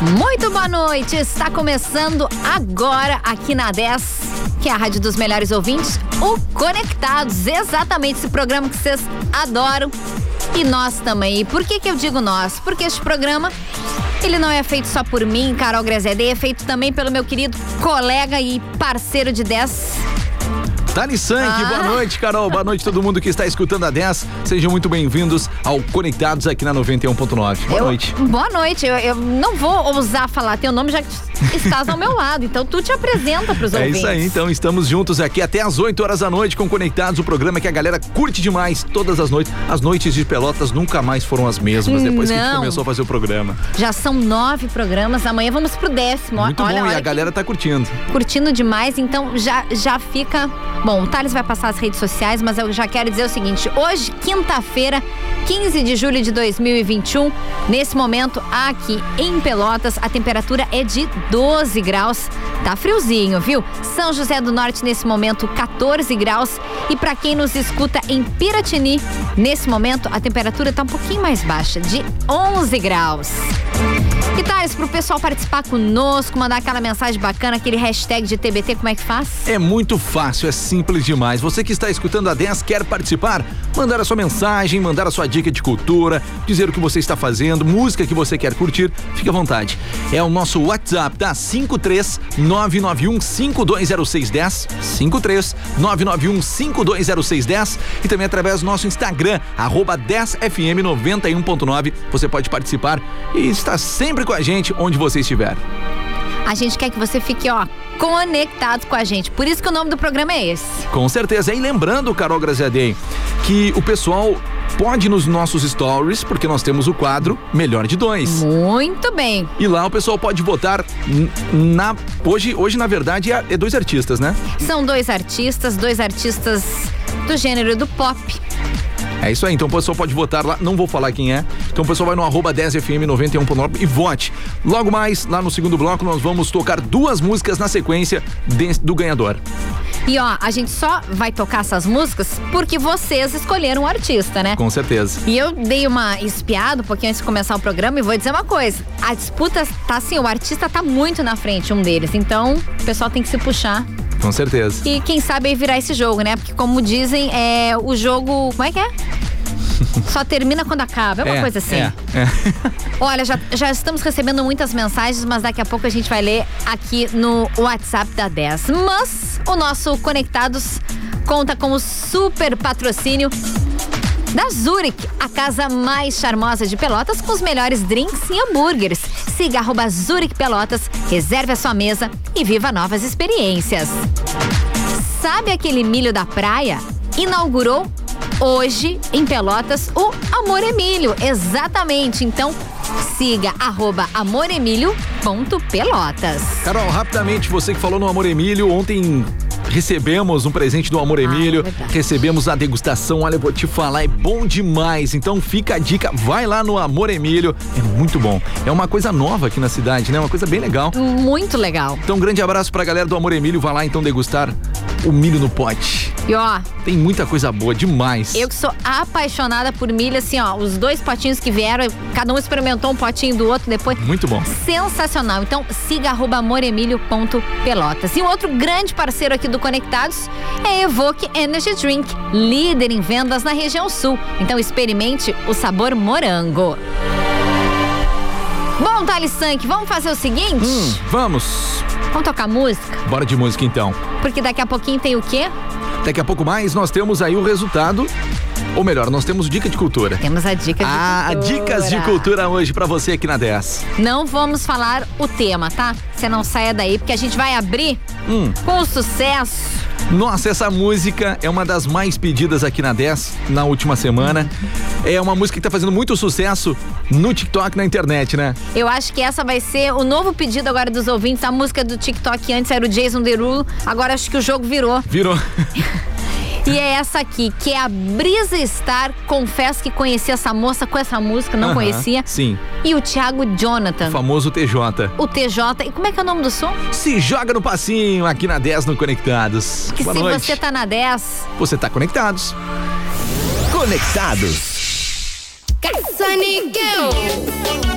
Muito boa noite. Está começando agora aqui na 10, que é a rádio dos melhores ouvintes, o Conectados. Exatamente esse programa que vocês adoram. E nós também. E por que que eu digo nós? Porque este programa ele não é feito só por mim, Carol Grezede, é feito também pelo meu querido colega e parceiro de 10, Dani Sank, ah. boa noite, Carol. Boa noite todo mundo que está escutando a 10. Sejam muito bem-vindos ao Conectados aqui na 91.9. Boa eu, noite. Boa noite. Eu, eu, não vou ousar falar teu nome já que estás ao meu lado. Então tu te apresenta para os é ouvintes. É isso aí. Então estamos juntos aqui até às 8 horas da noite com Conectados, o programa que a galera curte demais todas as noites. As noites de Pelotas nunca mais foram as mesmas depois não. que a gente começou a fazer o programa. Já são nove programas. Amanhã vamos pro décimo. Muito olha, bom olha e a galera tá curtindo. Curtindo demais. Então já já fica. Bom, o Thales vai passar as redes sociais, mas eu já quero dizer o seguinte: hoje, quinta-feira, 15 de julho de 2021, nesse momento aqui em Pelotas, a temperatura é de 12 graus. Tá friozinho, viu? São José do Norte nesse momento 14 graus e para quem nos escuta em Piratini, nesse momento a temperatura tá um pouquinho mais baixa, de 11 graus. Que tal isso pro pessoal participar conosco, mandar aquela mensagem bacana, aquele hashtag de TBT, como é que faz? É muito fácil, é simples demais. Você que está escutando a 10 quer participar? Mandar a sua mensagem, mandar a sua dica de cultura, dizer o que você está fazendo, música que você quer curtir, fique à vontade. É o nosso WhatsApp, tá? 53 991 520610 53 991 520610 e também através do nosso Instagram, arroba 10fm 91.9. Você pode participar e estar sempre com a gente onde você estiver. A gente quer que você fique, ó, conectado com a gente. Por isso que o nome do programa é esse. Com certeza. E lembrando, Carol Graziadei, que o pessoal pode nos nossos stories, porque nós temos o quadro Melhor de Dois. Muito bem. E lá o pessoal pode votar na. Hoje, hoje na verdade, é, é dois artistas, né? São dois artistas, dois artistas do gênero do pop. É isso aí, então o pessoal pode votar lá, não vou falar quem é. Então o pessoal vai no arroba 10fm91.9 e vote. Logo mais, lá no segundo bloco, nós vamos tocar duas músicas na sequência de, do ganhador. E ó, a gente só vai tocar essas músicas porque vocês escolheram o artista, né? Com certeza. E eu dei uma espiada um pouquinho antes de começar o programa e vou dizer uma coisa. A disputa tá assim, o artista tá muito na frente, um deles. Então, o pessoal tem que se puxar com certeza. E quem sabe aí virar esse jogo, né? Porque como dizem, é o jogo. Como é que é? Só termina quando acaba, é uma é, coisa assim. É, é. Olha, já, já estamos recebendo muitas mensagens, mas daqui a pouco a gente vai ler aqui no WhatsApp da 10. Mas o nosso Conectados conta com o super patrocínio da Zurich, a casa mais charmosa de Pelotas com os melhores drinks e hambúrgueres. Siga arroba Zurich Pelotas, reserve a sua mesa e viva novas experiências. Sabe aquele milho da praia? Inaugurou hoje em Pelotas o Amor Emílio. Exatamente. Então, siga arroba amoremílio.pelotas. Carol, rapidamente, você que falou no Amor Emílio, ontem recebemos um presente do Amor ah, Emílio, ah, é recebemos a degustação. Olha, eu vou te falar, é bom demais. Então fica a dica, vai lá no Amor Emílio, é muito bom. É uma coisa nova aqui na cidade, né? Uma coisa bem legal. Muito legal. Então, um grande abraço pra galera do Amor Emílio. Vai lá então degustar o milho no pote. E ó, tem muita coisa boa demais. Eu que sou apaixonada por milho, assim, ó, os dois potinhos que vieram, cada um experimentou um potinho do outro depois. Muito bom. Sensacional. Então, siga arroba amoremilio.pelotas. E um outro grande parceiro aqui do Conectados é a Evoque Energy Drink, líder em vendas na região sul. Então, experimente o sabor morango. Bom, Thales Sank, vamos fazer o seguinte? Hum, vamos. Vamos tocar música? Bora de música então. Porque daqui a pouquinho tem o quê? Daqui a pouco mais nós temos aí o resultado ou melhor, nós temos dica de cultura. Temos a dica de ah, cultura. Dicas de cultura hoje para você aqui na 10. Não vamos falar o tema, tá? Você não saia daí, porque a gente vai abrir hum. com sucesso Nossa, essa música é uma das mais pedidas aqui na 10 na última semana. É uma música que tá fazendo muito sucesso no TikTok, na internet, né? Eu acho que essa vai ser o novo pedido agora dos ouvintes. A música do TikTok antes era o Jason Derulo, agora acho que o jogo virou. Virou. E é essa aqui, que é a Brisa Star. Confesso que conheci essa moça com essa música, não uh -huh, conhecia. Sim. E o Thiago Jonathan. O famoso TJ. O TJ. E como é que é o nome do som? Se joga no passinho aqui na 10 no Conectados. Que Boa se noite. você tá na 10, você tá conectados. Conectados. E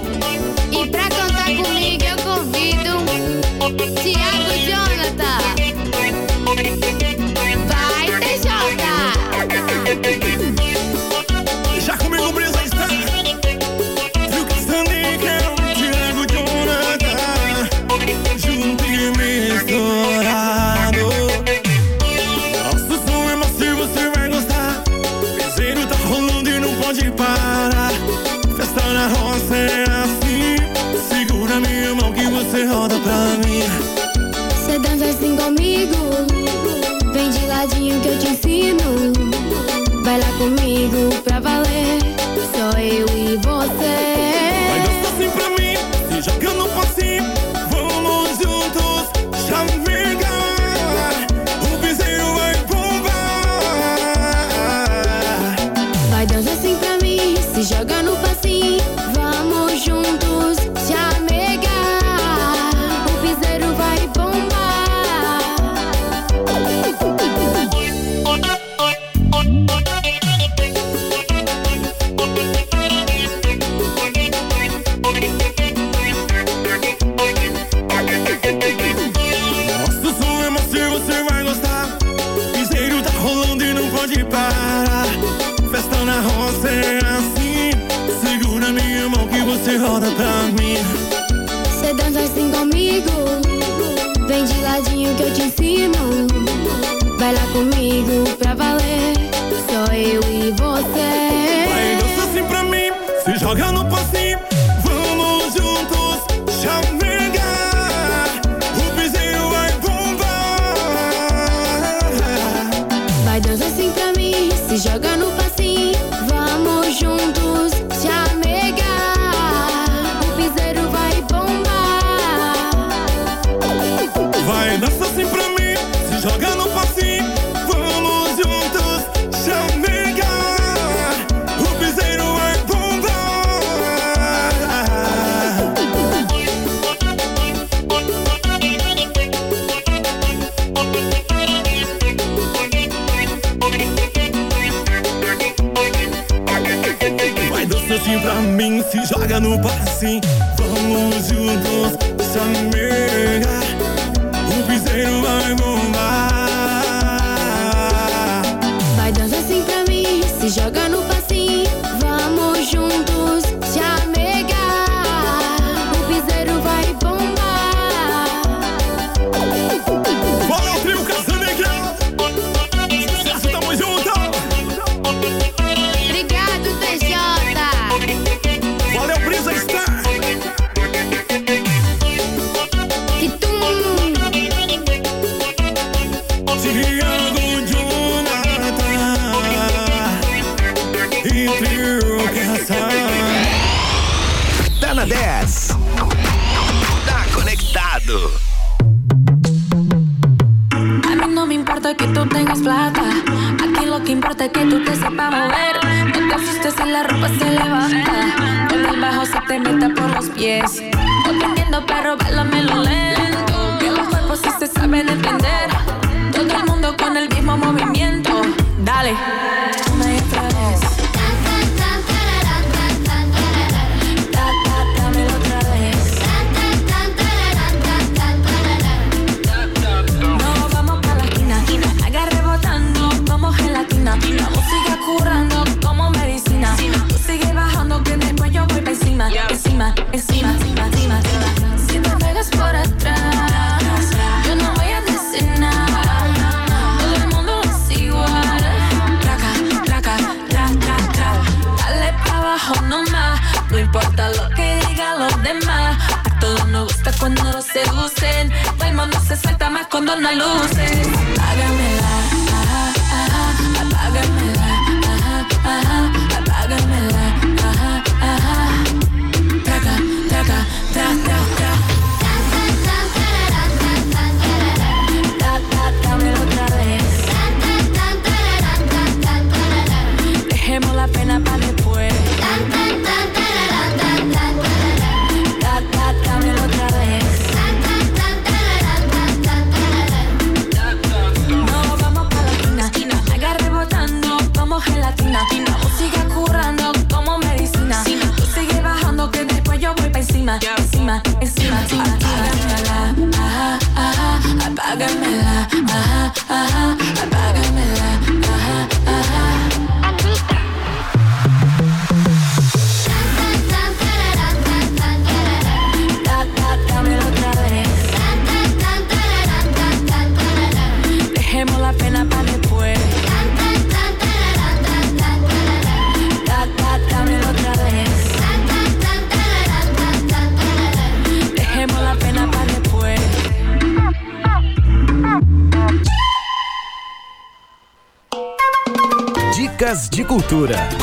Vai lá Roça é assim. Segura minha mão que você roda pra mim. Cê dança assim comigo Vem de ladinho que eu te ensino Vai lá comigo pra valer Só eu e você Vai dança assim pra mim, se joga no passinho. Vamos juntos chamegar. O joga no passinho. Vamos juntos Tá na 10. Tá conectado. A mí no me importa que tú tengas plata. Aquí lo que importa es que tú te sepas mover. No te asustes si la ropa se levanta. Con el bajo se te meta por los pies. No te entiendo, pero bailame lento. Que los cuerpos sí se saben entender. Todo el mundo con el mismo movimiento. Dale, no luces. Cultura.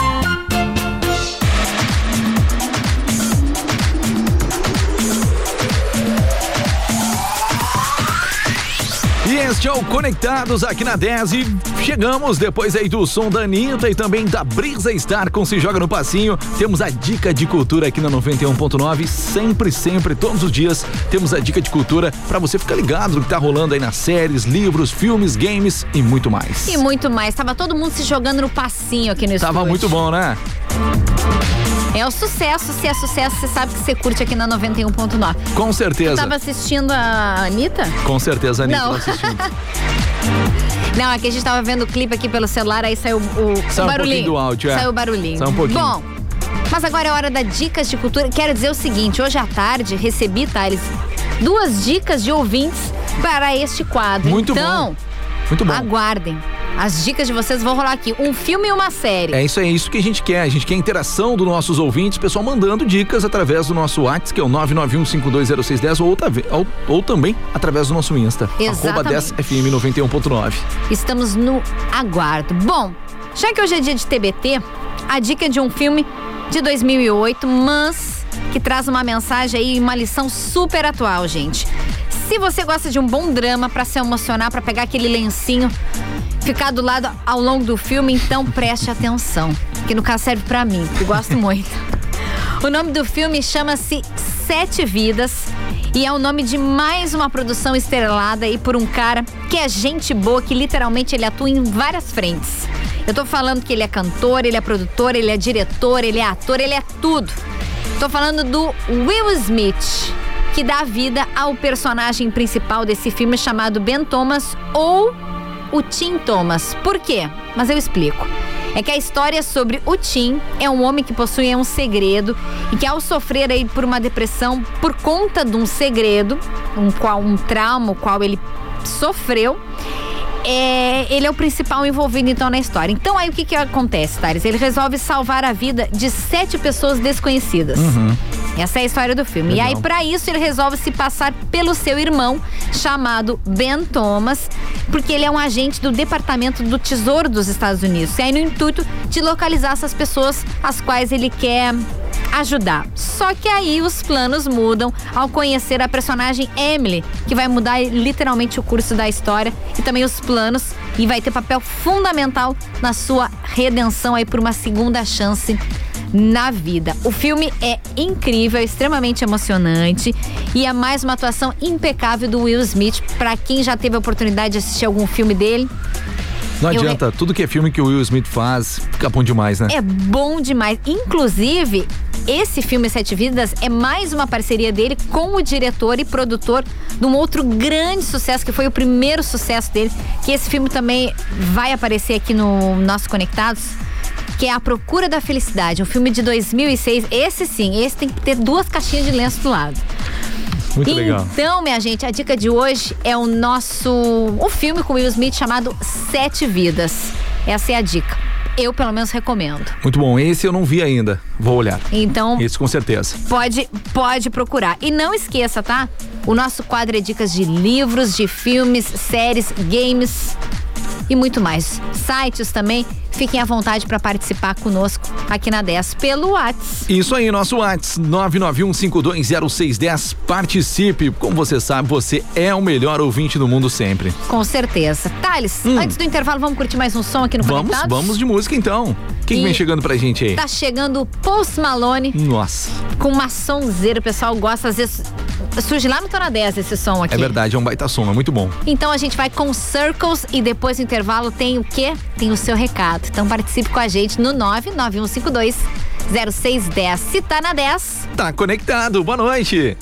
Este é o Conectados aqui na 10 e chegamos depois aí do som da Anitta e também da Brisa Star com Se Joga no Passinho. Temos a dica de cultura aqui na 91.9. Sempre, sempre, todos os dias temos a dica de cultura para você ficar ligado no que tá rolando aí nas séries, livros, filmes, games e muito mais. E muito mais. Tava todo mundo se jogando no passinho aqui no estúdio. Tava muito bom, né? É o sucesso. Se é sucesso, você sabe que você curte aqui na 91.9. Com certeza. Tava assistindo a Anitta? Com certeza, a Anitta Não. tá assistindo. Não, é que a gente tava vendo o clipe aqui pelo celular, aí saiu o, o Saiu um pouquinho barulhinho. do áudio, é. Saiu o barulhinho. Saiu um pouquinho. Bom, mas agora é hora da Dicas de Cultura. Quero dizer o seguinte, hoje à tarde recebi, Thales, duas dicas de ouvintes para este quadro. Muito então, bom. Muito bom. aguardem. As dicas de vocês vão rolar aqui. Um filme e uma série. É isso aí, é isso que a gente quer. A gente quer a interação dos nossos ouvintes, pessoal mandando dicas através do nosso WhatsApp, que é o 991520610, ou, ou, ou também através do nosso Insta, Exatamente. 10fm91.9. Estamos no aguardo. Bom, já que hoje é dia de TBT, a dica é de um filme de 2008, mas que traz uma mensagem aí, uma lição super atual, gente. Se você gosta de um bom drama pra se emocionar, pra pegar aquele lencinho, ficar do lado ao longo do filme, então preste atenção, que no caso serve pra mim, que gosto muito. O nome do filme chama-se Sete Vidas e é o nome de mais uma produção estrelada aí por um cara que é gente boa, que literalmente ele atua em várias frentes. Eu tô falando que ele é cantor, ele é produtor, ele é diretor, ele é ator, ele é tudo. Tô falando do Will Smith, que dá vida ao personagem principal desse filme chamado Ben Thomas ou o Tim Thomas. Por quê? Mas eu explico. É que a história sobre o Tim é um homem que possui um segredo e que ao sofrer aí por uma depressão por conta de um segredo, um qual um trauma o qual ele sofreu, é, ele é o principal envolvido então na história. Então aí o que que acontece, Thales? Ele resolve salvar a vida de sete pessoas desconhecidas. Essa é a história do filme. E aí, Legal. para isso, ele resolve se passar pelo seu irmão, chamado Ben Thomas, porque ele é um agente do Departamento do Tesouro dos Estados Unidos. E aí, no intuito de localizar essas pessoas as quais ele quer ajudar. Só que aí os planos mudam ao conhecer a personagem Emily, que vai mudar literalmente o curso da história e também os planos e vai ter papel fundamental na sua redenção aí por uma segunda chance na vida. O filme é incrível, é extremamente emocionante e é mais uma atuação impecável do Will Smith. Pra quem já teve a oportunidade de assistir algum filme dele, Não Eu adianta, tudo que é filme que o Will Smith faz, fica bom demais, né? é bom demais. Inclusive, esse filme Sete Vidas é mais uma parceria dele com o diretor e produtor de um outro grande sucesso, que foi o primeiro sucesso dele, que esse filme também vai aparecer aqui no nosso Conectados. Que é A Procura da Felicidade, um filme de 2006. Esse sim, esse tem que ter duas caixinhas de lenço do lado. Muito legal. Então, minha gente, a dica de hoje é o nosso. O filme com Will Smith chamado Sete Vidas. Essa é a dica. Eu, pelo menos, recomendo. Muito bom. Esse eu não vi ainda. Vou olhar. Então, Esse com certeza. pode, pode procurar. E não esqueça, tá? O nosso quadro é dicas de livros, de filmes, séries, games e muito mais. Sites também. Fiquem à vontade para participar conosco aqui na 10 pelo WhatsApp. Isso aí, nosso WhatsApp 991520610. Participe. Como você sabe, você é o melhor ouvinte do mundo sempre. Com certeza. Thales, antes do intervalo, vamos curtir mais um som aqui no Hum. Vamos, Conectados? vamos de música então. Quem vem chegando pra gente aí? Tá chegando o Post Malone Nossa, com uma sonzeira. O pessoal gosta, às vezes. Surge lá no Tona 10 esse som aqui. é verdade, é um baita som, é muito bom. Então a gente vai com Circles e depois do intervalo tem o quê? Tem o seu recado. Então participe com a gente no 99152 0610. Se tá na 10, Tá conectado, boa noite.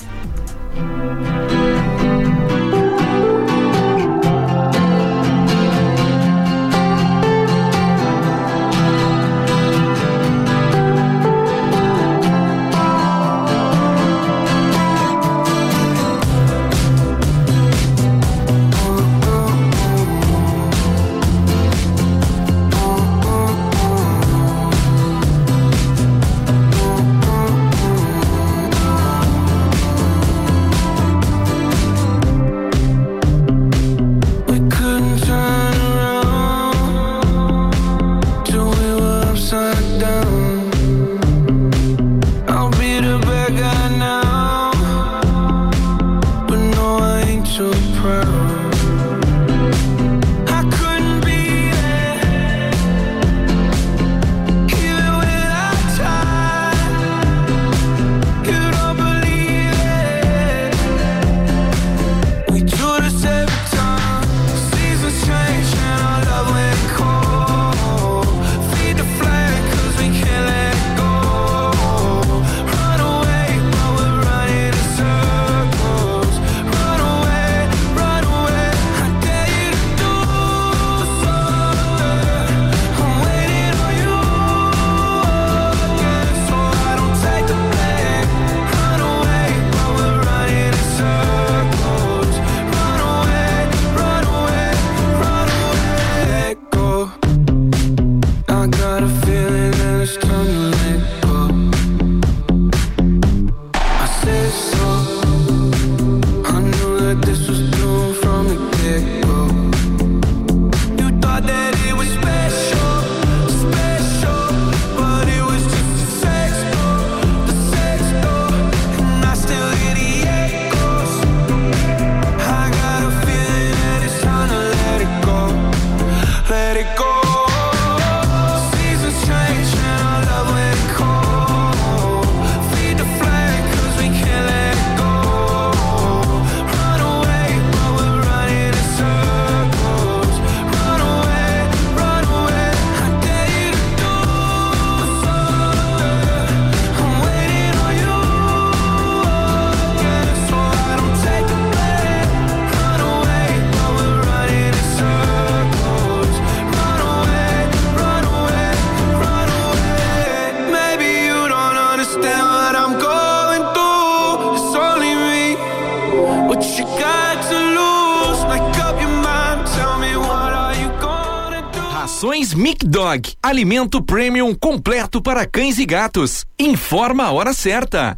Alimento premium completo para cães e gatos. Informa a hora certa.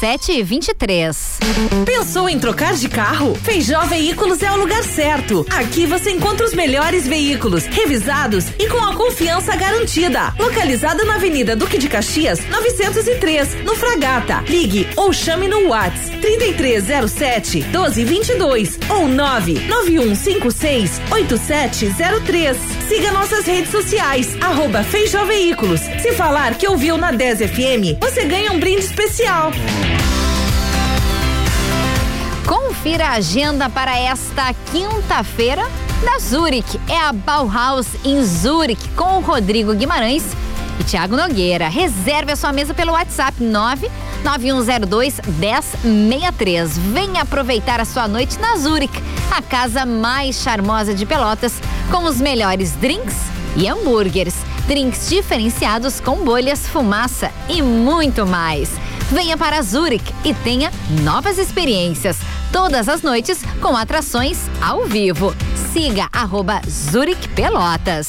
7 e 23. Pensou em trocar de carro? Feijó Veículos é o lugar certo. Aqui você encontra os melhores veículos, revisados e com a confiança garantida. Localizado na Avenida Duque de Caxias, 903, no Fragata. Ligue ou chame no Whats 3307 1222 ou 99156 8703. Siga nossas redes sociais, arroba Veículos. Se falar que ouviu na 10 FM, você ganha um brinde especial. Confira a agenda para esta quinta-feira da Zurich. É a Bauhaus em Zurich com o Rodrigo Guimarães e Tiago Nogueira. Reserve a sua mesa pelo WhatsApp 99102 1063. Venha aproveitar a sua noite na Zurich, a casa mais charmosa de Pelotas, com os melhores drinks e hambúrgueres. Drinks diferenciados com bolhas, fumaça e muito mais. Venha para Zurich e tenha novas experiências. Todas as noites com atrações ao vivo. Siga arroba Zurich Pelotas.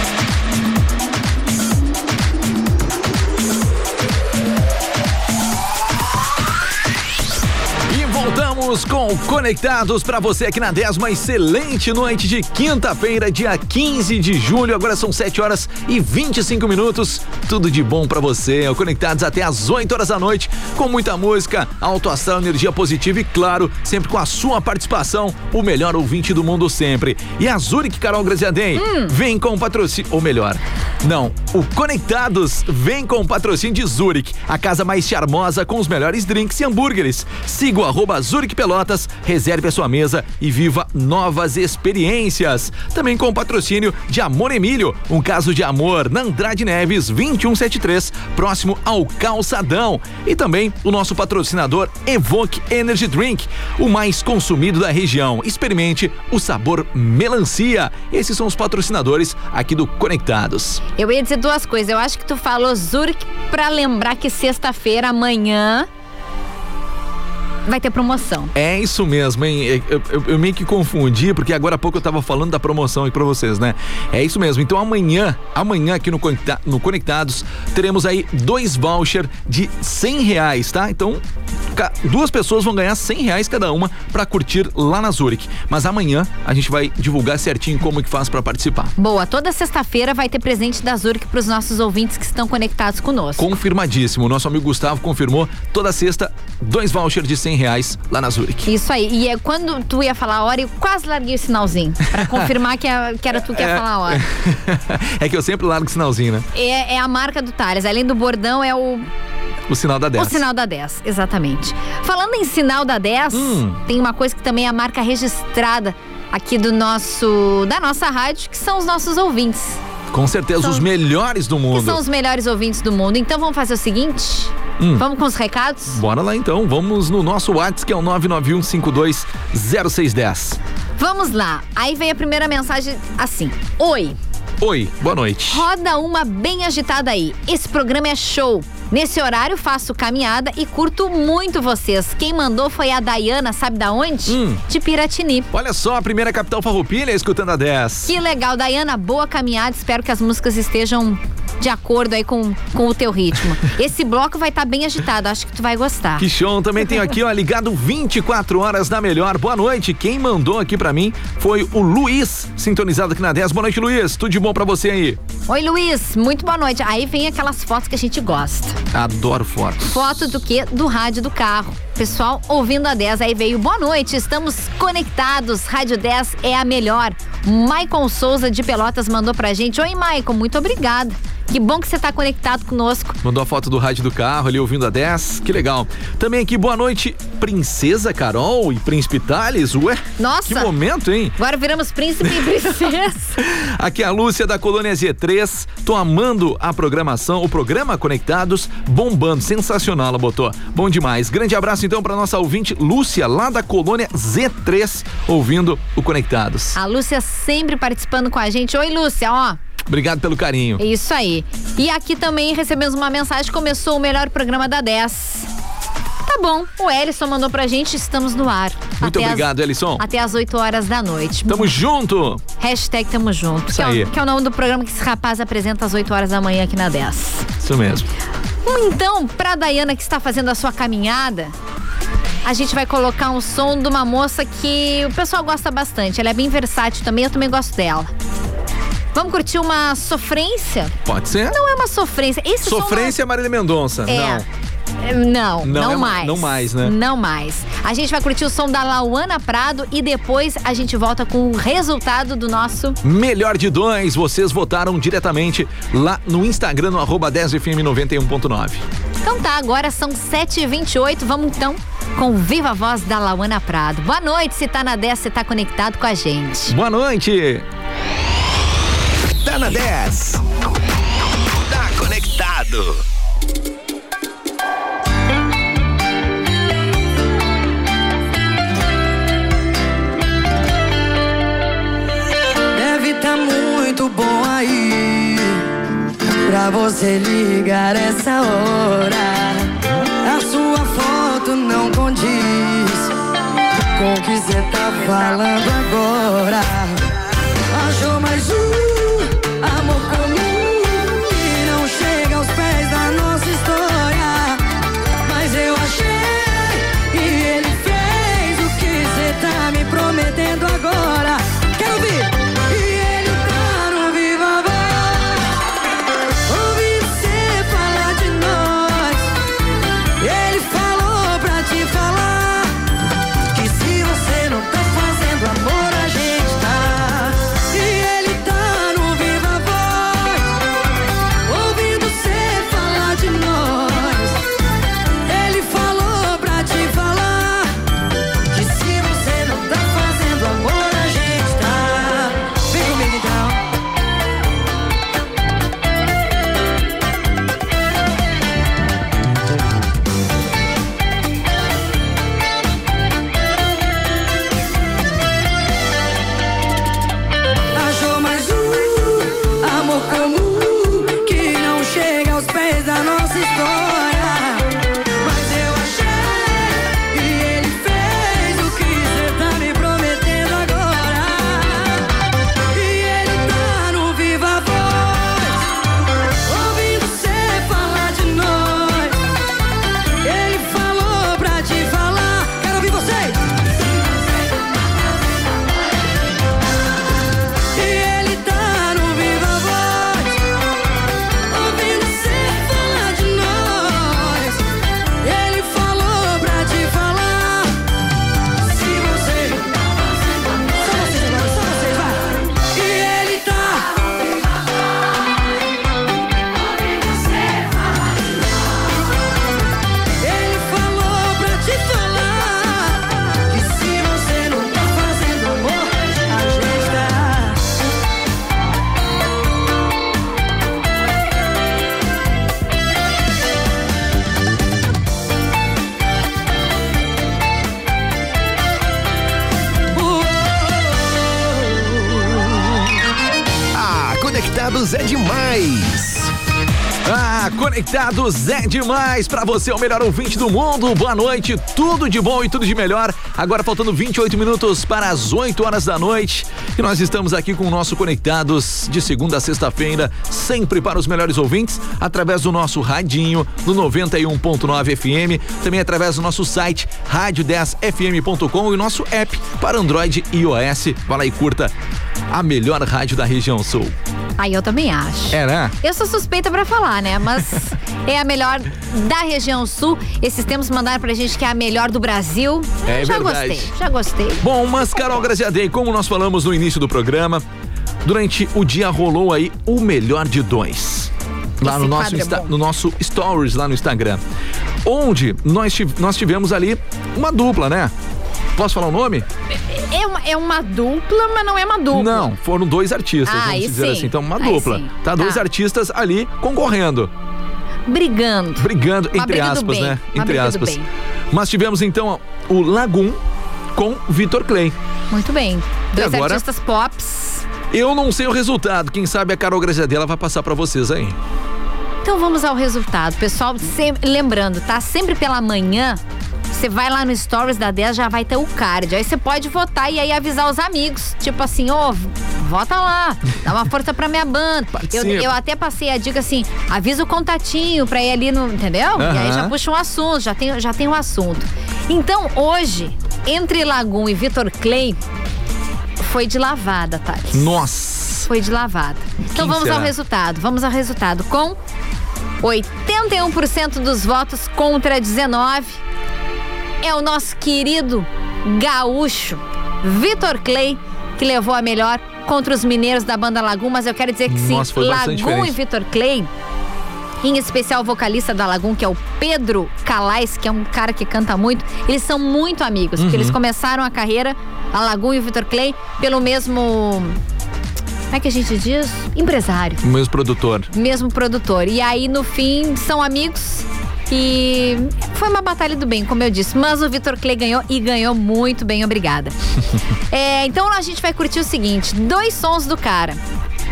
Voltamos com Conectados para você aqui na 10, uma excelente noite de quinta-feira, dia 15 de julho. Agora são 7 horas e 25 minutos. Tudo de bom para você. Conectados até às 8 horas da noite, com muita música, alto astral, energia positiva e, claro, sempre com a sua participação, o melhor ouvinte do mundo sempre. E a Zurich Carol Graziadem hum. vem com patrocínio, ou melhor, não, o Conectados vem com patrocínio de Zurich, a casa mais charmosa com os melhores drinks e hambúrgueres. Siga o arroba Zurich Pelotas, reserve a sua mesa e viva novas experiências. Também com patrocínio de Amor Emílio, um caso de amor na Andrade Neves 2173, próximo ao Calçadão. E também o nosso patrocinador Evoque Energy Drink, o mais consumido da região. Experimente o sabor melancia. Esses são os patrocinadores aqui do Conectados. Eu ia dizer duas coisas. Eu acho que tu falou Zurich para lembrar que sexta-feira, amanhã, vai ter promoção. É isso mesmo, hein? Eu, eu, eu, meio que confundi, porque agora há pouco eu tava falando da promoção aqui pra vocês, né? É isso mesmo. Então amanhã, amanhã aqui no, Conecta, no Conectados, teremos aí dois voucher de cem reais, tá? Então, duas pessoas vão ganhar cem reais cada uma para curtir lá na Zurich. Mas amanhã a gente vai divulgar certinho como que faz para participar. Boa, toda sexta-feira vai ter presente da Zurich para os nossos ouvintes que estão conectados conosco. Confirmadíssimo. Nosso amigo Gustavo confirmou toda sexta dois vouchers de cem cem reais lá na Zurich. Isso aí. E é quando tu ia falar a hora, eu quase larguei o sinalzinho. Pra confirmar que, que era tu que ia é, falar a hora. é que eu sempre largo o sinalzinho, né? É, é a marca do Thales. Além do bordão, é o. O sinal da 10. O sinal da 10, exatamente. Falando em sinal da 10, hum. tem uma coisa que também é a marca registrada aqui do nosso da nossa rádio, que são os nossos ouvintes. Com certeza, são, os melhores do mundo. Que são os melhores ouvintes do mundo. Então vamos fazer o seguinte: Hum. Vamos com os recados? Bora lá então, vamos no nosso WhatsApp que é o 991520610. Vamos lá. Aí vem a primeira mensagem assim: Oi. Oi, boa noite. Roda uma bem agitada aí. Esse programa é show. Nesse horário faço caminhada e curto muito vocês. Quem mandou foi a Dayana, sabe da onde? Hum. De Piratini. Olha só, a primeira capital farroupilha escutando a 10. Que legal, Dayana, boa caminhada. Espero que as músicas estejam de acordo aí com, com o teu ritmo. Esse bloco vai estar tá bem agitado, acho que tu vai gostar. Que show, também tenho aqui, ó, ligado 24 horas na melhor. Boa noite, quem mandou aqui para mim foi o Luiz, sintonizado aqui na 10. Boa noite, Luiz, tudo de bom para você aí? Oi, Luiz, muito boa noite. Aí vem aquelas fotos que a gente gosta. Adoro fotos. Foto do quê? Do rádio do carro. pessoal ouvindo a 10. Aí veio, boa noite, estamos conectados. Rádio 10 é a melhor. Maicon Souza de Pelotas mandou pra gente. Oi, Maicon, muito obrigada. Que bom que você está conectado conosco. Mandou a foto do rádio do carro ali ouvindo a 10. Que legal. Também aqui, boa noite, Princesa Carol e Príncipe Thales. Ué? Nossa. Que momento, hein? Agora viramos príncipe e princesa. aqui é a Lúcia da Colônia Z3. Tô amando a programação, o programa Conectados, bombando. Sensacional, ela botou. Bom demais. Grande abraço então para nossa ouvinte Lúcia, lá da Colônia Z3, ouvindo o Conectados. A Lúcia sempre participando com a gente. Oi, Lúcia, ó. Obrigado pelo carinho. Isso aí. E aqui também recebemos uma mensagem, começou o melhor programa da 10. Tá bom, o Ellison mandou pra gente, estamos no ar. Muito até obrigado, as, Ellison. Até as 8 horas da noite. Tamo junto. Hashtag tamo junto. Isso que, aí. É que é o nome do programa que esse rapaz apresenta às 8 horas da manhã aqui na 10. Isso mesmo. Então, pra Dayana que está fazendo a sua caminhada, a gente vai colocar um som de uma moça que o pessoal gosta bastante. Ela é bem versátil também, eu também gosto dela. Vamos curtir uma sofrência? Pode ser. Não é uma sofrência. Esse sofrência som não... Marília Mendonça. É. Não. Não, não, não é, mais. Não mais, né? Não mais. A gente vai curtir o som da Lauana Prado e depois a gente volta com o resultado do nosso. Melhor de dois. Vocês votaram diretamente lá no Instagram, no arroba 10fm91.9. Então tá, agora são 7h28. Vamos então com Viva a Voz da Lauana Prado. Boa noite, se tá na 10, você tá conectado com a gente. Boa noite. Tá na 10. Tá conectado. Deve tá muito bom aí pra você ligar essa hora. A sua foto não condiz com o que você tá falando agora. Conectados é demais para você, o melhor ouvinte do mundo. Boa noite, tudo de bom e tudo de melhor. Agora faltando 28 minutos para as 8 horas da noite. E nós estamos aqui com o nosso Conectados de segunda a sexta-feira, sempre para os melhores ouvintes, através do nosso radinho no 91.9 FM, também através do nosso site rádio10fm.com e nosso app para Android e iOS. Vai lá e curta a melhor rádio da região sul. Aí eu também acho. É, né? Eu sou suspeita pra falar, né? Mas é a melhor da região sul. Esses tempos mandaram pra gente que é a melhor do Brasil. É já verdade. gostei, já gostei. Bom, mas Carol Graziadei, como nós falamos no início do programa, durante o dia rolou aí o melhor de dois. Lá Esse no nosso, é no nosso Stories, lá no Instagram. Onde nós, nós tivemos ali uma dupla, né? Posso falar o nome? É uma, é uma dupla, mas não é uma dupla. Não, foram dois artistas, Ah, vamos dizer sim. assim. Então, uma Aí dupla. sim. Tá, dois Tá. artistas ali concorrendo. Brigando. Brigando, Uma entre aspas, né? uma Entre aspas. Mas tivemos então o Lagum com Vitor Clay. Muito bem. Dois agora? artistas pops. Eu não sei o resultado, quem sabe a Carol Graziadela vai passar pra vocês aí. Então vamos ao resultado. Pessoal, sempre, lembrando, tá? Sempre pela manhã, você vai lá no Stories da 10, já vai ter o card. Aí você pode votar e aí avisar os amigos. Tipo assim, ô, vota lá, dá uma força pra minha banda. Eu, eu até passei a dica assim, avisa o contatinho pra ir ali no. Entendeu? E aí já puxa um assunto, já tem, já tem um assunto. Então, hoje, entre Lagum e Vitor Clay, foi de lavada, Thales. Nossa! Foi de lavada. Então Quem vamos será? ao resultado. Vamos ao resultado. Com 81% dos votos contra 19, é o nosso querido gaúcho Vitor Clay que levou a melhor contra os mineiros da banda Lagum, mas eu quero dizer que sim, Nossa, Lagum e. Vitor Clay em especial o vocalista da Lagum, que é o Pedro Calais, que é um cara que canta muito, eles são muito amigos, porque Uhum. eles começaram a carreira, a Lagum e o Vitor Clay, pelo mesmo. Como é que a gente diz? Empresário O mesmo produtor. mesmo produtor. E aí, no fim, são amigos. E foi uma batalha do bem, como eu disse. Mas o Vitor Clay ganhou e ganhou muito bem, obrigada. É, então a gente vai curtir o seguinte: dois sons do cara.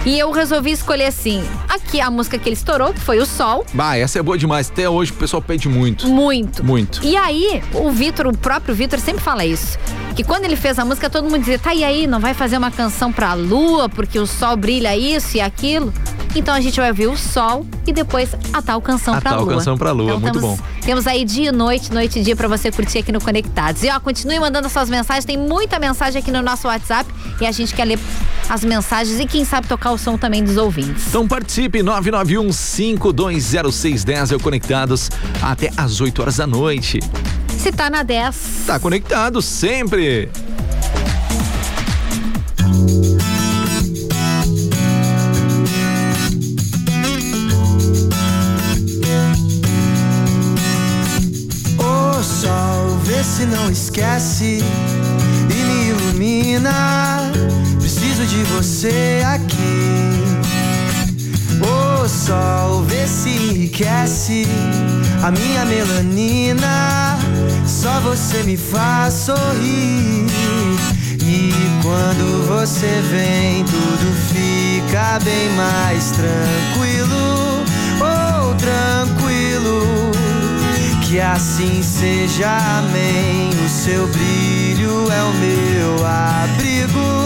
E eu resolvi escolher assim. Aqui a música que ele estourou, que foi o Sol. Bah, essa é boa demais. Até hoje o pessoal pede muito. Muito. Muito. E aí, o Vitor, o próprio Vitor sempre fala isso. Que quando ele fez a música, todo mundo dizia, tá e aí, não vai fazer uma canção pra lua, porque o sol brilha isso e aquilo. Então a gente vai ouvir o sol e depois a tal canção A pra tal lua. canção pra lua, Então, muito temos, bom. Temos aí dia e noite, noite e dia pra você curtir aqui no Conectados. E ó, continue mandando suas mensagens, tem muita mensagem aqui no nosso WhatsApp e a gente quer ler as mensagens e quem sabe tocar o som também dos ouvintes. Então participe, 991-520610, eu conectados até às 8 horas da noite. Se tá na 10, Tá conectado sempre. Esquece e me ilumina. Preciso de você aqui. Ô sol, vê se enriquece a minha melanina. Só você me faz sorrir. E quando você vem, tudo fica bem mais tranquilo. Oh, tranquilo. Que assim seja, amém. O seu brilho é o meu abrigo,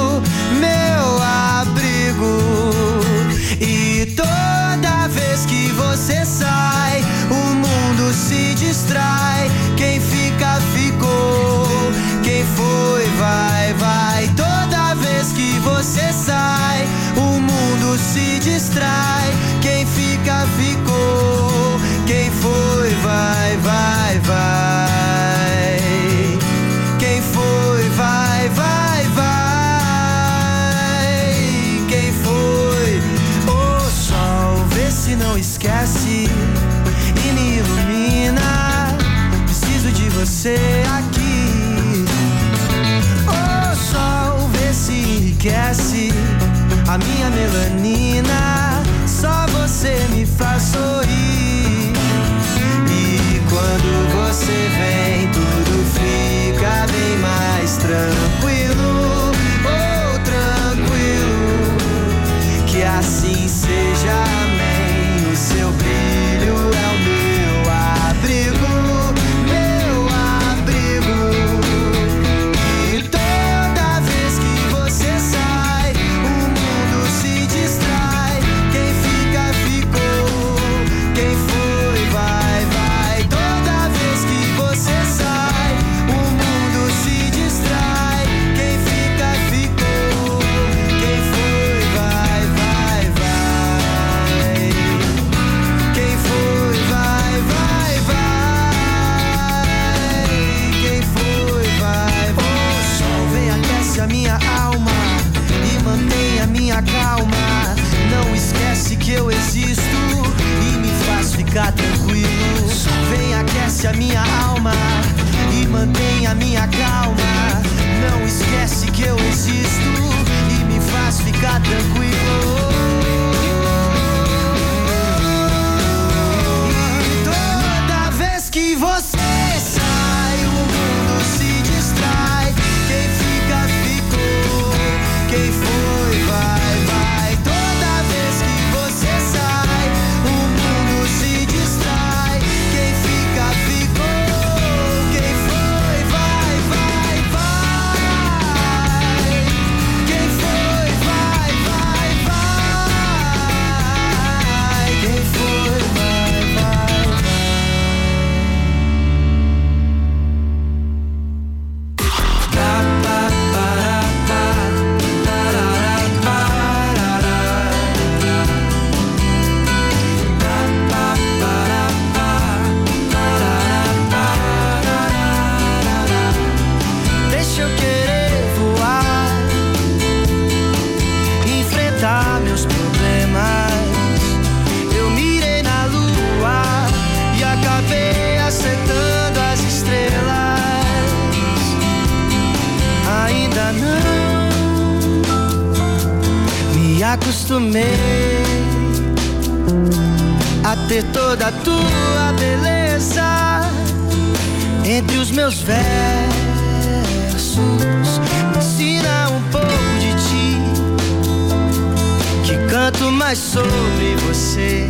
mais sobre você.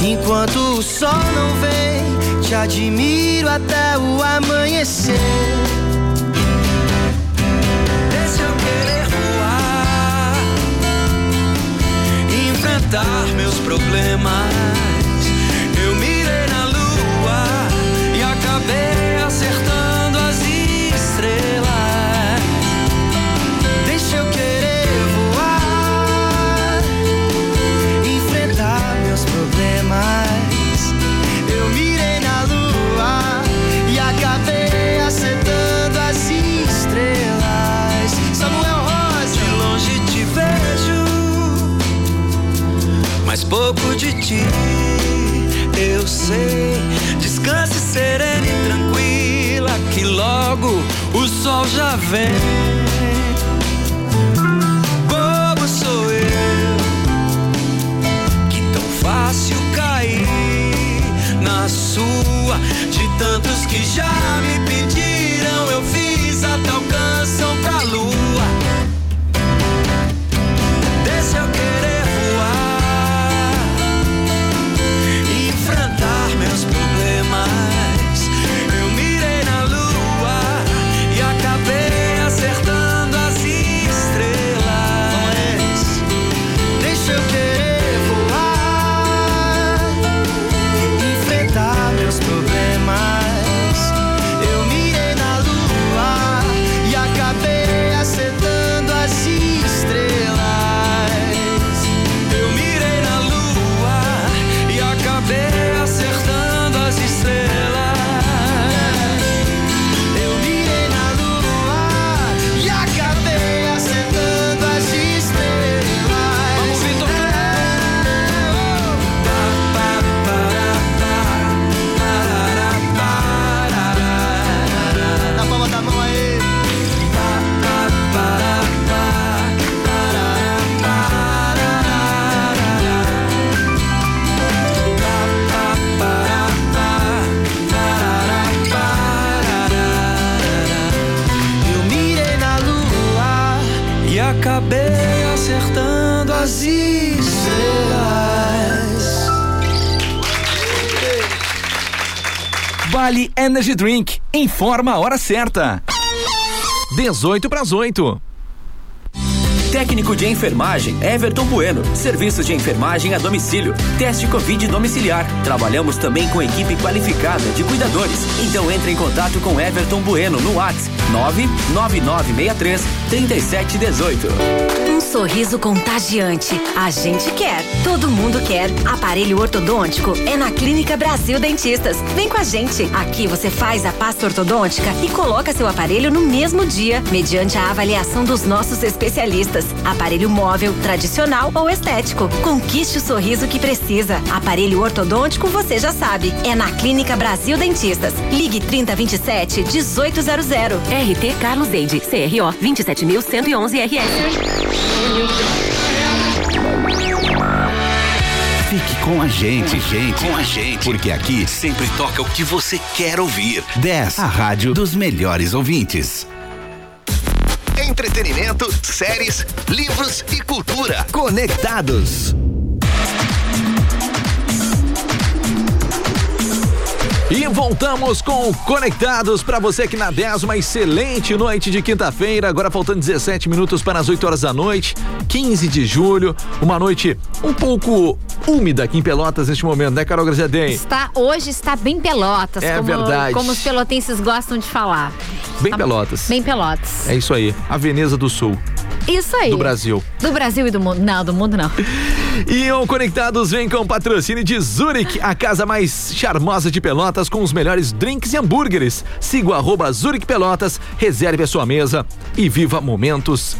Enquanto o sol não vem, te admiro até o amanhecer. Deixa eu querer voar, enfrentar meus problemas. Eu sei. Descanse serena e tranquila, que logo o sol já vem. Bobo sou eu, que tão fácil cair na sua. De tantos que já Energy Drink. Informa a hora certa. 18 para as 8. Técnico de enfermagem Everton Bueno. Serviços de enfermagem a domicílio. Teste Covid domiciliar. Trabalhamos também com equipe qualificada de cuidadores. Então entre em contato com Everton Bueno no WhatsApp 99963 3718. Um sorriso contagiante. A gente quer. Todo mundo quer. Aparelho ortodôntico é na Clínica Brasil Dentistas. Vem com a gente. Aqui você faz a pasta ortodôntica e coloca seu aparelho no mesmo dia, mediante a avaliação dos nossos especialistas. Aparelho móvel, tradicional ou estético. Conquiste o sorriso que precisa. Aparelho ortodôntico, você já sabe. É na Clínica Brasil Dentistas. Ligue 3027 1800. RT Carlos Deide. CRO 27111 RS. Fique com a gente, gente, com a gente, porque aqui sempre toca o que você quer ouvir. 10, a rádio dos melhores ouvintes. Entretenimento, séries, livros e cultura. Conectados. E voltamos com Conectados para você que na 10, uma excelente noite de quinta-feira, agora faltando 17 minutos para as 8 horas da noite, 15 de julho, uma noite um pouco úmida aqui em Pelotas neste momento, né, Carol Graziadem? Está, hoje está bem pelotas, É como, verdade. como os pelotenses gostam de falar. Bem Tá Pelotas. Bem pelotas. É isso aí, a Veneza do Sul, Isso aí. do Brasil. Do Brasil e do mundo. Não, do mundo não. E o Conectados vem com o patrocínio de Zurich, a casa mais charmosa de Pelotas com os melhores drinks e hambúrgueres. Siga o arroba Zurich Pelotas, reserve a sua mesa e viva momentos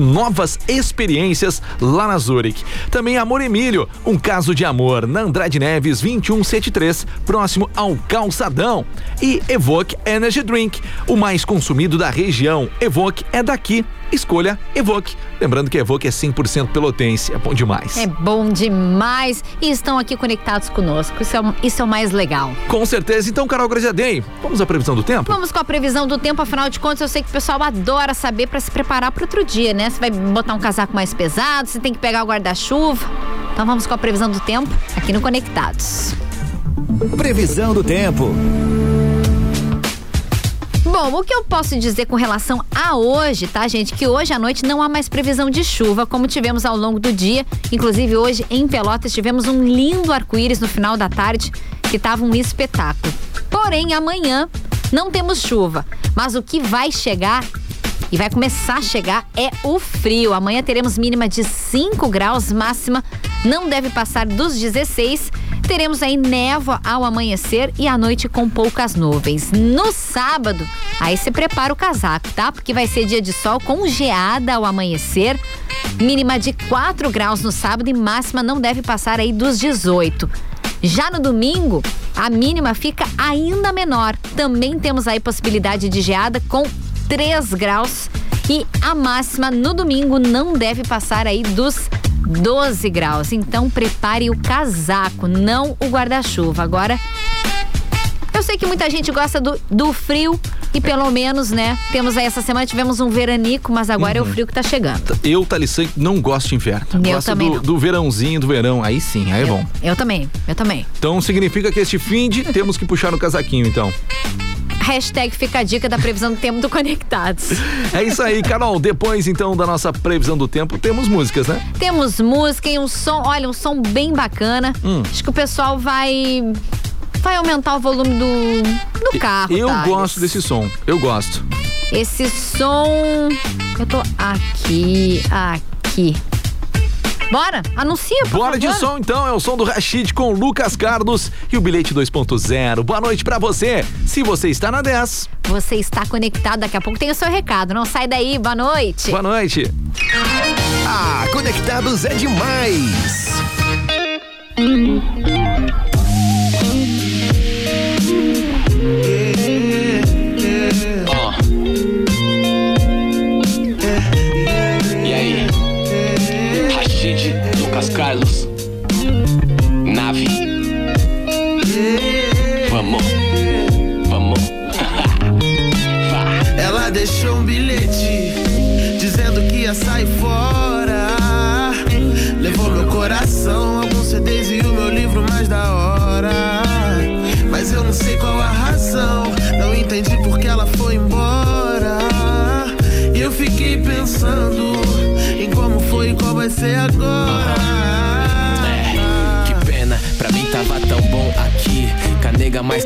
novas experiências lá na Zurich. Também Amor Emílio, um caso de amor na Andrade Neves 2173, próximo ao Calçadão. E Evoque Energy Drink, o mais consumido da região. Evoque é daqui. Escolha Evoque. Lembrando que Evoque é 100% pelotense, é bom demais. É bom demais e estão aqui conectados conosco. Isso é, isso é o mais legal. Com certeza. Então, Carol Graziadei, vamos à previsão do tempo? Vamos com a previsão do tempo, afinal de contas, eu sei que o pessoal adora saber para se preparar para outro dia, né? Você vai botar um casaco mais pesado, você tem que pegar o guarda-chuva. Então vamos com a previsão do tempo aqui no Conectados. Previsão do tempo. Bom, o que eu posso dizer com relação a hoje, tá, gente? Que hoje à noite não há mais previsão de chuva, como tivemos ao longo do dia. Inclusive, hoje em Pelotas tivemos um lindo arco-íris no final da tarde, que estava um espetáculo. Porém, amanhã não temos chuva, mas o que vai chegar e vai começar a chegar é o frio. Amanhã teremos mínima de 5 graus, máxima não deve passar dos 16. Teremos aí névoa ao amanhecer e à noite com poucas nuvens. No sábado, aí se prepara o casaco, tá? Porque vai ser dia de sol com geada ao amanhecer. Mínima de 4 graus no sábado e máxima não deve passar aí dos 18. Já no domingo, a mínima fica ainda menor. Também temos aí possibilidade de geada com 3 graus e a máxima no domingo não deve passar aí dos 12 graus. Então prepare o casaco, não o guarda-chuva. Agora, eu sei que muita gente gosta do, do frio e pelo menos, né? Temos aí essa semana tivemos um veranico, mas agora uhum. é o frio que tá chegando. Eu, Talisson, não gosto de inverno. Eu gosto também do, não. do verãozinho, do verão. Aí sim, aí eu, é bom. Eu também, eu também. Então significa que este fim de temos que puxar o casaquinho, então. Hashtag fica a dica da previsão do tempo do Conectados. É isso aí, Carol. Depois, então, da nossa previsão do tempo, temos músicas, né? Temos música e um som, olha, um som bem bacana. Hum. Acho que o pessoal vai vai aumentar o volume do, do carro. Eu Thales. gosto desse som. Eu gosto. Esse som. Eu tô aqui, aqui. Bora, anuncia, por Bora favor. de som então, é o som do Rashid com Lucas Carlos e o bilhete 2.0. Boa noite pra você. Se você está na 10. Você está conectado, daqui a pouco tem o seu recado. Não sai daí, boa noite. Boa noite. Ah, conectados é demais.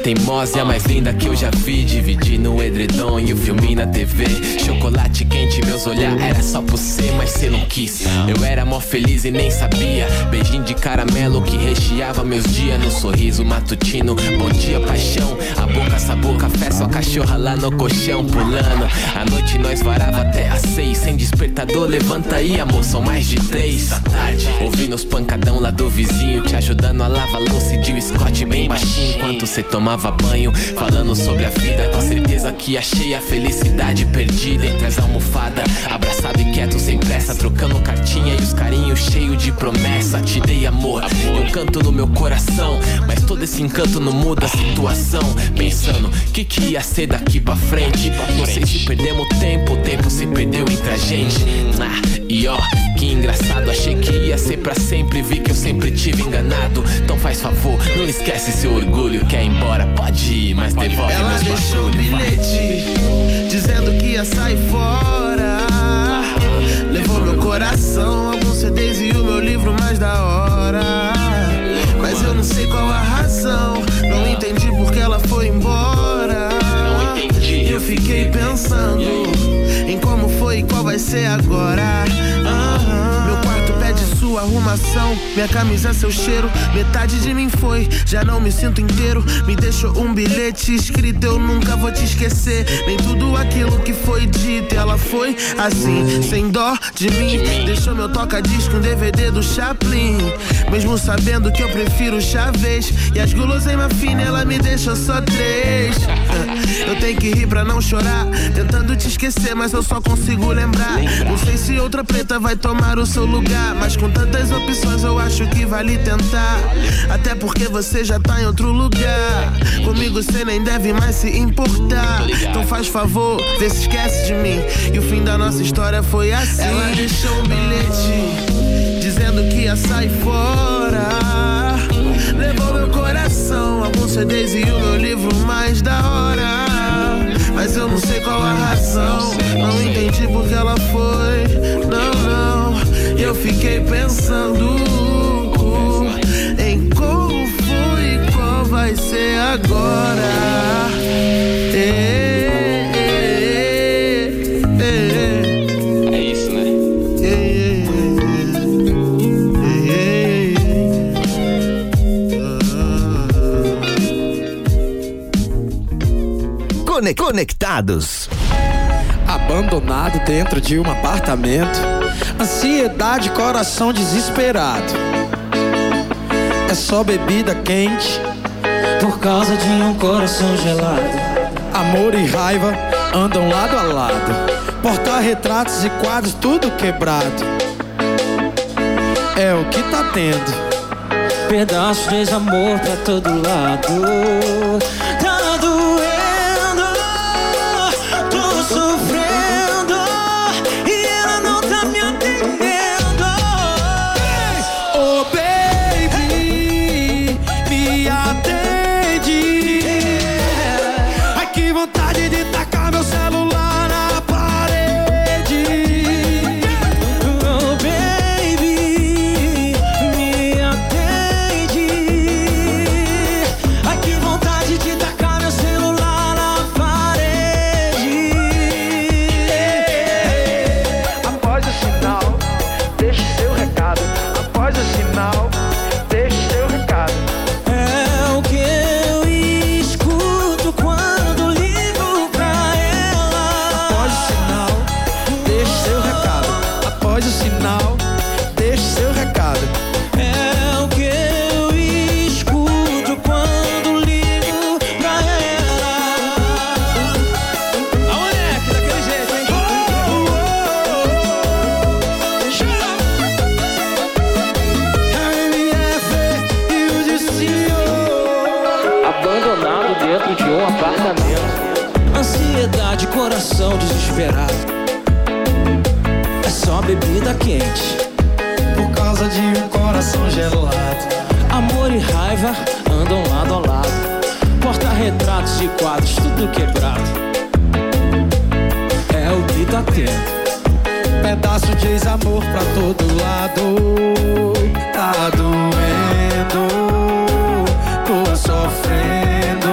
Teimosa e a mais linda que eu já vi. Dividindo o edredom e o filme na TV. Chocolate quente, meus olhar era só por você, mas cê não quis. Eu era mó feliz e nem sabia. Beijinho de caramelo que recheava meus dias no sorriso matutino. Bom dia, paixão. A boca, sabor, café, sua cachorra lá no colchão pulando. A noite nós varava até às seis. Sem despertador, levanta aí, amor. São mais de três da tarde. Ouvindo os pancadão lá do vizinho, te ajudando a lavar louça e de um Scott bem baixinho. Enquanto cê tomava banho, falando sobre a vida. Com certeza que achei a felicidade perdida entre as almofadas. Abraçado e quieto, sem pressa, trocando cartinha e os carinhos cheios de promessa. Te dei amor, eu canto no meu coração. Mas todo esse encanto não muda a situação. Pensando, que que ia ser daqui pra frente? Não sei se perdemos tempo, o tempo se perdeu entre a gente. Ah, e ó, que engraçado, achei que ia ser pra sempre. Vi que eu sempre tive enganado. Então faz favor, não esquece seu orgulho. Quer ir embora? Pode ir, mas devolve Ela meus deixou bagulho. vai. bilhete dizendo que ia sair fora. Levou meu coração, alguns CDs e o meu livro mais da hora. Mas eu não sei qual a razão, não entendi porque ela foi embora. Fiquei pensando em como foi e qual vai ser agora. Aham. Sua arrumação, minha camisa, seu cheiro. Metade de mim foi, já não me sinto inteiro. Me deixou um bilhete escrito, eu nunca vou te esquecer. Nem tudo aquilo que foi dito, ela foi assim, sem dó de mim. Deixou meu toca-disco, um DVD do Chaplin. Mesmo sabendo que eu prefiro Chaves. E as guloseimas finas, ela me deixou só três. Eu tenho que rir pra não chorar. Tentando te esquecer, mas eu só consigo lembrar. Não sei se outra preta vai tomar o seu lugar. Mas com tantas opções, eu acho que vale tentar. Até porque você já tá em outro lugar. Comigo você nem deve mais se importar. Então faz favor, vê se esquece de mim. E o fim da nossa história foi assim. Ela deixou um bilhete dizendo que ia sair fora. Levou meu coração, alguns CDs e o meu livro mais da hora. Mas eu não sei qual a razão. Não entendi porque ela foi. Não, não. Eu fiquei pensando em como foi e qual vai ser agora. É, É isso, né? Cone- Conectados. Abandonado dentro de um apartamento. Ansiedade, coração desesperado. É só bebida quente. Por causa de um coração gelado. Amor e raiva andam lado a lado. Porta-retratos e quadros, tudo quebrado. É o que tá tendo. Pedaços de desamor pra todo lado. Coração desesperado. É só bebida quente. Por causa de um coração gelado. Amor e raiva andam lado a lado. Porta-retratos e quadros, tudo quebrado. É o que tá tendo. Pedaço de ex-amor pra todo lado. Tá doendo, tô sofrendo.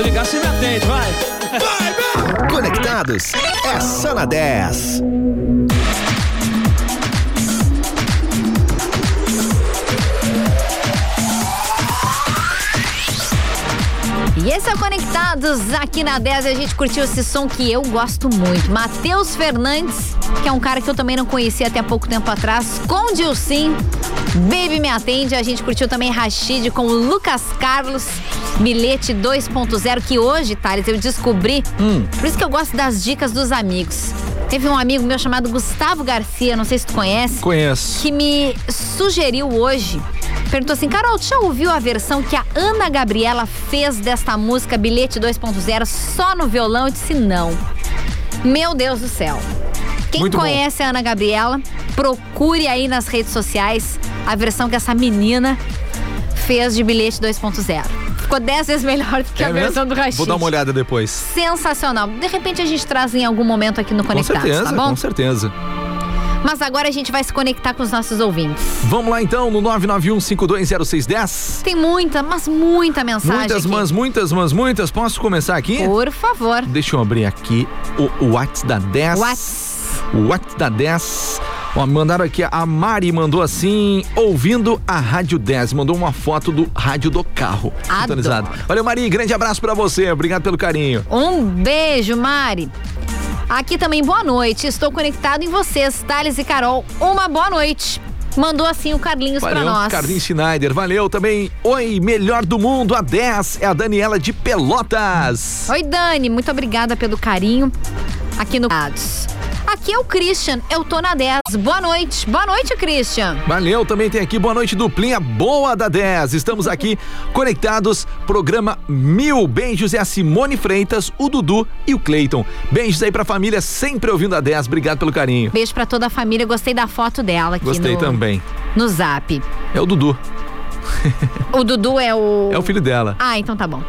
Eu ligar, você me atende, vai. Vai, vai. Conectados é só na 10. E esse é o Conectados aqui na 10. A gente curtiu esse som que eu gosto muito. Matheus Fernandes, que é um cara que eu também não conhecia até pouco tempo atrás, com Dilcim. Baby Me Atende. A gente curtiu também Rashid com o Lucas Carlos. Bilhete 2.0, que hoje, Thales, eu descobri. Hum. Por isso que eu gosto das dicas dos amigos. Teve um amigo meu chamado Gustavo Garcia, não sei se tu conhece. Conheço. Que me sugeriu hoje. Perguntou assim, Carol, tu já ouviu a versão que a Ana Gabriela fez desta música Bilhete 2.0 só no violão? Eu disse não. Meu Deus do céu. Quem Muito bom. conhece a Ana Gabriela, procure aí nas redes sociais a versão que essa menina fez de Bilhete 2.0. Ficou dez vezes melhor do que É a mesmo? versão do Rashid. Vou dar uma olhada depois. Sensacional. De repente a gente traz em algum momento aqui no Com Conectados, certeza, tá bom? com certeza. Mas agora a gente vai se conectar com os nossos ouvintes. Vamos lá então no 991520610. Tem muita, mas muita mensagem. Muitas, aqui. mas muitas, mas muitas. Posso começar aqui? Por favor. Deixa eu abrir aqui o, o Whats da 10. Whats. O Whats da 10. Ó, mandaram aqui, a Mari mandou assim, ouvindo a Rádio 10, mandou uma foto do rádio do carro. Adoro. Valeu, Mari, grande abraço pra você, obrigado pelo carinho. Um beijo, Mari. Aqui também, boa noite. Estou conectado em vocês, Thales e Carol. Uma boa noite. Mandou assim o Carlinhos Valeu, nós. Carlinhos Schneider, valeu também. Oi, melhor do mundo, a 10 é a Daniela de Pelotas. Oi, Dani, muito obrigada pelo carinho aqui no Dados. Aqui é o Christian, eu tô na 10. Boa noite. Boa noite, Christian. Valeu, também tem aqui boa noite duplinha boa da 10. Estamos aqui conectados, programa Mil. Beijos é a Simone Freitas, o Dudu e o Cleiton. Beijos aí pra família, sempre ouvindo a 10. Obrigado pelo carinho. Beijo pra toda a família. Gostei da foto dela aqui Gostei no, também. no Zap. É o Dudu, O Dudu é o. é o filho dela. Ah, então tá bom.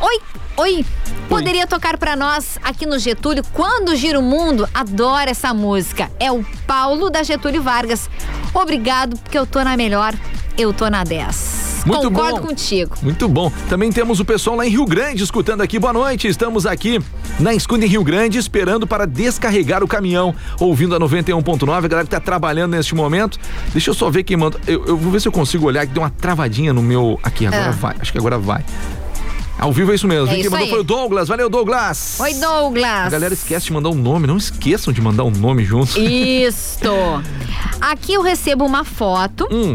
Oi, oi. Poderia tocar pra nós aqui no Getúlio Quando Gira o Mundo? Adoro essa música. É o Paulo da Getúlio Vargas. Obrigado, porque eu tô na melhor. Eu tô na 10. Muito Concordo bom. contigo. Muito bom. Também temos o pessoal lá em Rio Grande escutando aqui. Boa noite. Estamos aqui na Escuta em Rio Grande esperando para descarregar o caminhão, ouvindo a 91.9. A galera que tá trabalhando neste momento. Deixa eu só ver quem manda. Eu, eu vou ver se eu consigo olhar que deu uma travadinha no meu. Aqui, agora Ah. vai. Acho que agora vai. Ao vivo é isso mesmo. É Quem isso mandou aí. foi o Douglas. Valeu, Douglas. Oi, Douglas. A galera esquece de mandar um nome. Não esqueçam de mandar um nome junto. Isto. Aqui eu recebo uma foto. Hum.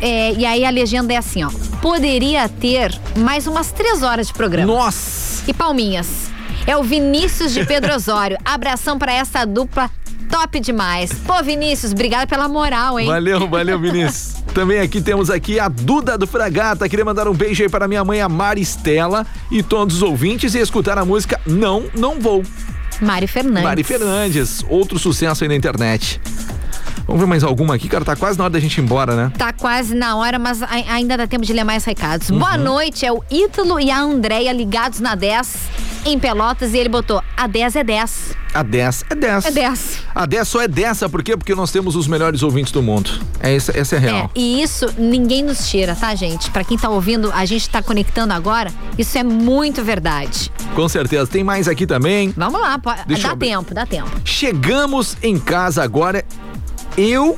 é, e aí a legenda é assim, ó. Poderia ter mais umas três horas de programa. Nossa! E palminhas. É o Vinícius de Pedro Osório. Abração pra essa dupla top demais. Pô, Vinícius, obrigada pela moral, hein? Valeu, valeu, Vinícius. Também aqui temos aqui a Duda do Fragata. Queria mandar um beijo aí para minha mãe, a Maristela, e todos os ouvintes e escutar a música Não, Não Vou. Mari Fernandes. Mari Fernandes, outro sucesso aí na internet. Vamos ver mais alguma aqui, cara. Tá quase na hora da gente ir embora, né? Tá quase na hora, mas ainda dá tempo de ler mais recados. Uhum. Boa noite, é o Ítalo e a Andréia ligados na 10 em Pelotas e ele botou: a 10 é 10. A 10 é 10. É 10. A 10 só é 10, sabe por quê? Porque nós temos os melhores ouvintes do mundo. É essa, essa é real. É, e isso ninguém nos tira, tá, gente? Pra quem tá ouvindo, a gente tá conectando agora, isso é muito verdade. Com certeza. Tem mais aqui também. Vamos lá, po- Deixa eu dá tempo, dá tempo. Chegamos em casa agora, eu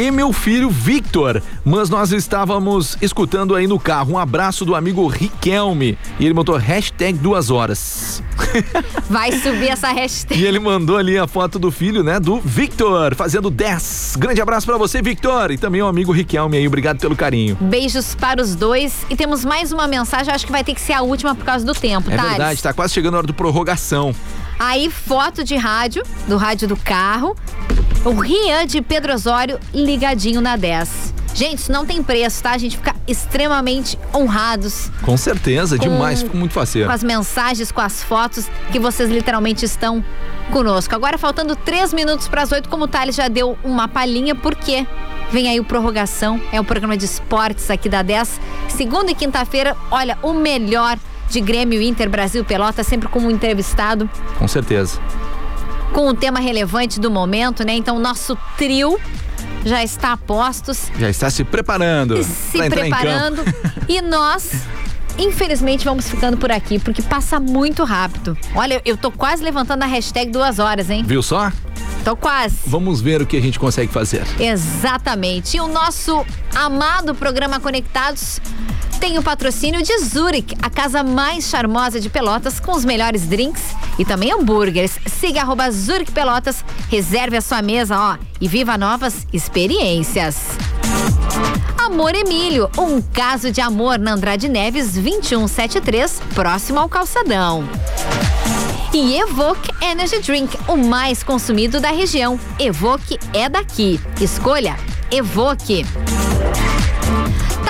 e meu filho Victor, mas nós estávamos escutando aí no carro. Um abraço do amigo Riquelme. E ele botou hashtag duas horas. Vai subir essa hashtag. E ele mandou ali a foto do filho, né? Do Victor, fazendo 10. Grande abraço pra você, Victor. E também o amigo Riquelme aí. Obrigado pelo carinho. Beijos para os dois. E temos mais uma mensagem, acho que vai ter que ser a última por causa do tempo, É tá? verdade, tá quase chegando a hora do prorrogação. Aí, foto de rádio, do rádio do carro. O Rian de Pedro Osório ligadinho na 10. Gente, isso não tem preço, tá? A gente fica extremamente honrados Com certeza, Com- demais. Fico muito faceiro. com as mensagens, com as fotos que vocês literalmente estão conosco. Agora, faltando três minutos para as oito, como o Thales já deu uma palhinha, por quê? Vem aí o Prorrogação, é o programa de esportes aqui da 10. Segunda e quinta-feira, olha, o melhor de Grêmio Inter Brasil Pelota, sempre com um entrevistado Com certeza. com o tema relevante do momento, né? Então, nosso trio já está a postos, Já está se preparando. se preparando. e nós, infelizmente, vamos ficando por aqui, porque passa muito rápido. Olha, eu tô quase levantando a hashtag duas horas, hein? Viu só? Tô quase. Vamos ver o que a gente consegue fazer. Exatamente. E o nosso amado programa Conectados tem o patrocínio de Zurich, a casa mais charmosa de Pelotas, com os melhores drinks e também hambúrgueres. Siga arroba Zurich Pelotas, reserve a sua mesa, ó, e viva novas experiências. Amor Emílio, um caso de amor na Andrade Neves 2173, próximo ao calçadão. E Evoque Energy Drink, o mais consumido da região. Evoque é daqui. Escolha Evoque.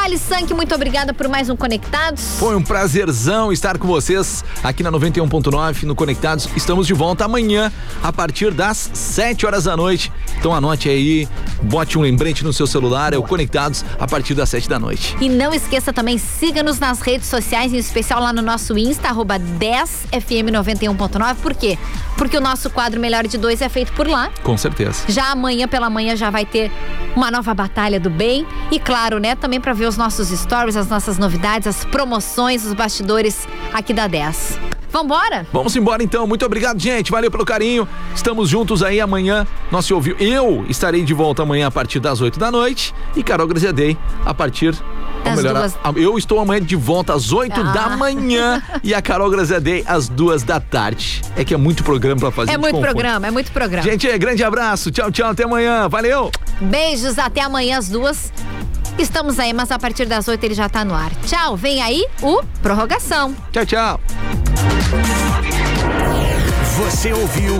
Thales Sank, muito obrigada por mais um Conectados. Foi um prazerzão estar com vocês aqui na 91.9 no Conectados. Estamos de volta amanhã a partir das 7 horas da noite. Então anote aí, bote um lembrete no seu celular, é o Conectados a partir das 7 da noite. E não esqueça também, siga-nos nas redes sociais, em especial lá no nosso Insta, arroba 10fm91.9. Por quê? Porque o nosso quadro Melhor de Dois é feito por lá. Com certeza. Já amanhã pela manhã já vai ter uma nova batalha do bem. E claro, né, também para ver os nossos stories, as nossas novidades, as promoções, os bastidores aqui da 10. Vambora? Vamos embora então. Muito obrigado, gente. Valeu pelo carinho. Estamos juntos aí amanhã. Nós se ouviu. Eu estarei de volta amanhã a partir das 8 da noite e Carol Graziadei a partir Das melhor, duas. eu estou amanhã de volta às 8 Ah. da manhã e a Carol Graziadei às duas da tarde. É que é muito programa pra fazer. É muito confunde. programa, é muito programa. Gente, grande abraço. Tchau, tchau. Até amanhã. Valeu. Beijos, até amanhã às duas. Estamos aí, mas a partir das oito ele já tá no ar. Tchau, vem aí o Prorrogação. Tchau, tchau. Você ouviu